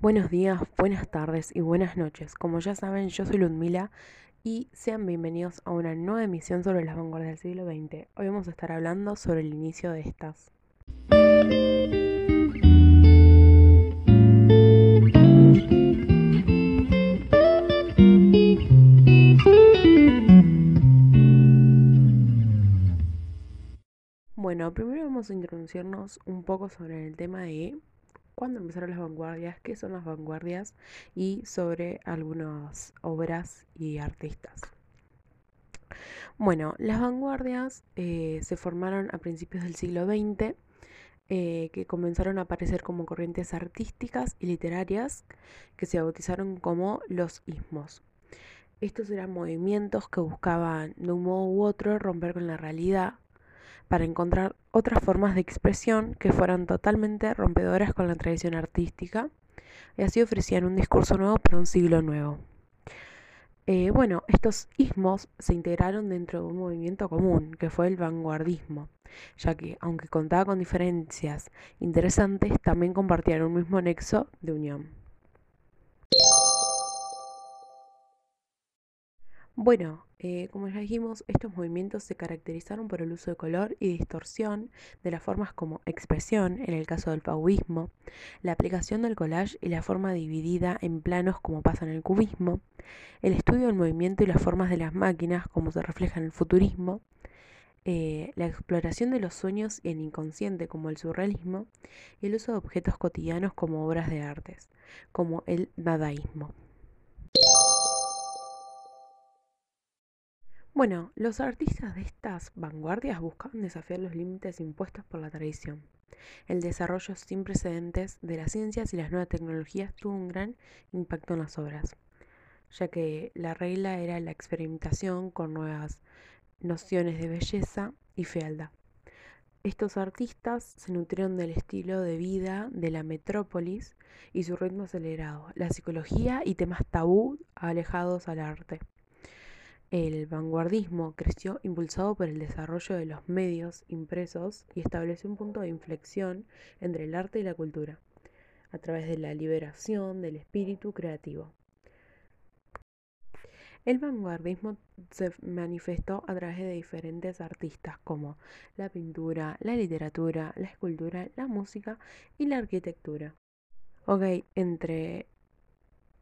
Buenos días, buenas tardes y buenas noches. Como ya saben, yo soy Ludmila y sean bienvenidos a una nueva emisión sobre las vanguardias del siglo XX. Hoy vamos a estar hablando sobre el inicio de estas. Bueno, primero vamos a introducirnos un poco sobre el tema de cuándo empezaron las vanguardias, qué son las vanguardias y sobre algunas obras y artistas. Bueno, las vanguardias eh, se formaron a principios del siglo XX, eh, que comenzaron a aparecer como corrientes artísticas y literarias que se bautizaron como los ismos. Estos eran movimientos que buscaban de un modo u otro romper con la realidad para encontrar otras formas de expresión que fueran totalmente rompedoras con la tradición artística y así ofrecían un discurso nuevo para un siglo nuevo. Eh, bueno, estos ismos se integraron dentro de un movimiento común, que fue el vanguardismo, ya que, aunque contaba con diferencias interesantes, también compartían un mismo nexo de unión. Bueno, eh, como ya dijimos, estos movimientos se caracterizaron por el uso de color y distorsión de las formas como expresión, en el caso del fauvismo, la aplicación del collage y la forma dividida en planos como pasa en el cubismo, el estudio del movimiento y las formas de las máquinas como se refleja en el futurismo, eh, la exploración de los sueños y el inconsciente como el surrealismo y el uso de objetos cotidianos como obras de artes, como el dadaísmo. Bueno, los artistas de estas vanguardias buscaban desafiar los límites impuestos por la tradición. El desarrollo sin precedentes de las ciencias y las nuevas tecnologías tuvo un gran impacto en las obras, ya que la regla era la experimentación con nuevas nociones de belleza y fealdad. Estos artistas se nutrieron del estilo de vida de la metrópolis y su ritmo acelerado, la psicología y temas tabú alejados al arte. El vanguardismo creció impulsado por el desarrollo de los medios impresos y estableció un punto de inflexión entre el arte y la cultura, a través de la liberación del espíritu creativo. El vanguardismo se manifestó a través de diferentes artistas como la pintura, la literatura, la escultura, la música y la arquitectura. Ok, entre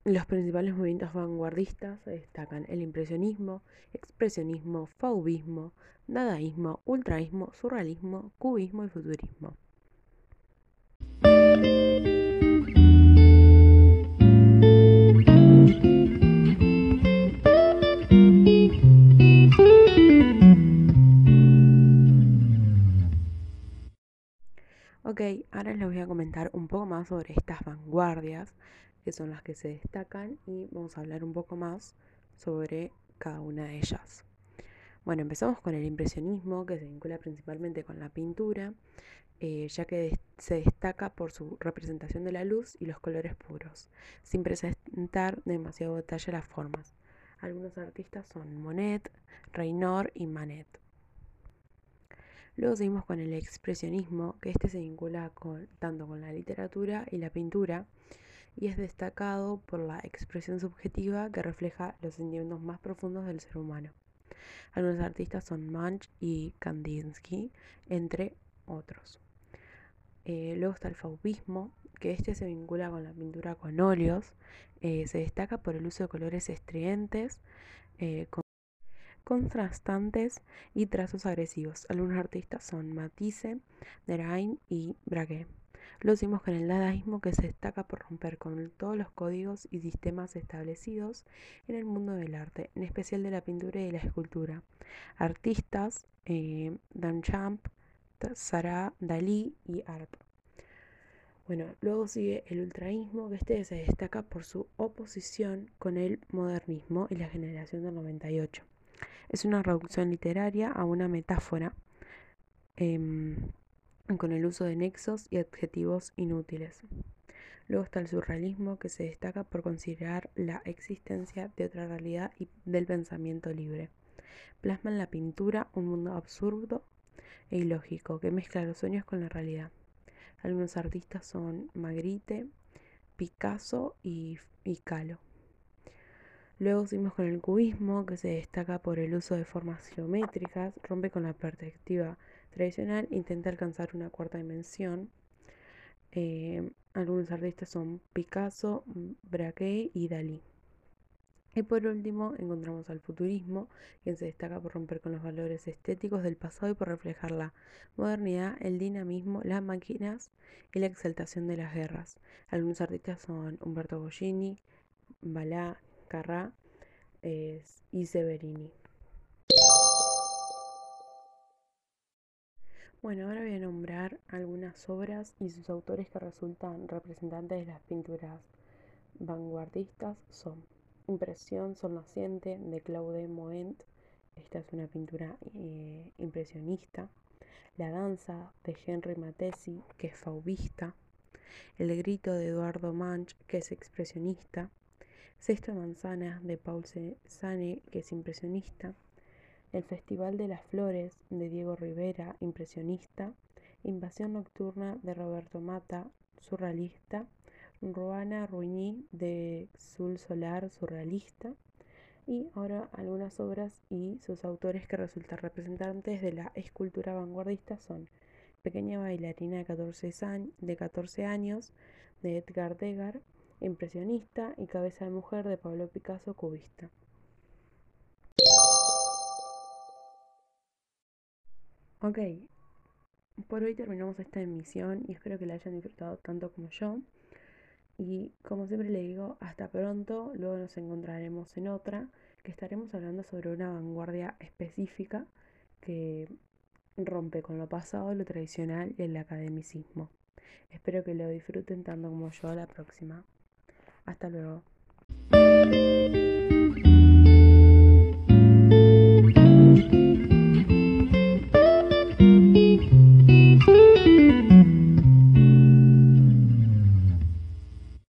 los principales movimientos vanguardistas destacan el impresionismo, expresionismo, fauvismo, dadaísmo, ultraísmo, surrealismo, cubismo y futurismo. Ok, ahora les voy a comentar un poco más sobre estas vanguardias que son las que se destacan y vamos a hablar un poco más sobre cada una de ellas. Bueno, empezamos con el impresionismo, que se vincula principalmente con la pintura, eh, ya que se destaca por su representación de la luz y los colores puros, sin presentar demasiado detalle las formas. Algunos artistas son Monet, Reynaud y Manet. Luego seguimos con el expresionismo, que este se vincula tanto con la literatura y la pintura, y es destacado por la expresión subjetiva que refleja los sentimientos más profundos del ser humano. Algunos artistas son Munch y Kandinsky, entre otros. Eh, luego está el fauvismo, que este se vincula con la pintura con óleos. Eh, se destaca por el uso de colores estridentes, eh, contrastantes y trazos agresivos. Algunos artistas son Matisse, Derain y Braque. Lo hicimos con el dadaísmo que se destaca por romper con todos los códigos y sistemas establecidos en el mundo del arte, en especial de la pintura y de la escultura. Artistas, eh, Duchamp, Sarah, Dalí y Art. Bueno, luego sigue el ultraísmo, que este se destaca por su oposición con el modernismo y la generación del 98. Es una reducción literaria a una metáfora. Em, con el uso de nexos y adjetivos inútiles. Luego está el surrealismo, que se destaca por considerar la existencia de otra realidad y del pensamiento libre. Plasma en la pintura un mundo absurdo e ilógico que mezcla los sueños con la realidad. Algunos artistas son Magritte, Picasso y, y. Luego seguimos con el cubismo, que se destaca por el uso de formas geométricas, rompe con la perspectiva tradicional, intenta alcanzar una cuarta dimensión. Eh, algunos artistas son Picasso, Braque y Dalí. Y por último encontramos al futurismo, quien se destaca por romper con los valores estéticos del pasado y por reflejar la modernidad, el dinamismo, las máquinas y la exaltación de las guerras. Algunos artistas son Umberto Bollini, Balá, Carrá y Severini. Bueno, ahora voy a nombrar algunas obras y sus autores que resultan representantes de las pinturas vanguardistas son Impresión Sol Naciente de Claude Moent, esta es una pintura eh, impresionista. La danza de Henry Matesi, que es fauvista. El grito de Eduardo Manch, que es expresionista. Sexto Manzana de Paul Cézanne, que es impresionista. El Festival de las Flores de Diego Rivera, impresionista. Invasión Nocturna de Roberto Mata, surrealista. Ruana Ruñí de Sul Solar, surrealista. Y ahora algunas obras y sus autores que resultan representantes de la escultura vanguardista son Pequeña bailarina de 14, de 14 años de Edgar Degas, impresionista, y Cabeza de mujer de Pablo Picasso, cubista. Ok, por hoy terminamos esta emisión y espero que la hayan disfrutado tanto como yo. Y como siempre le digo, hasta pronto, luego nos encontraremos en otra, que estaremos hablando sobre una vanguardia específica que rompe con lo pasado, lo tradicional y el academicismo. Espero que lo disfruten tanto como yo a la próxima. Hasta luego.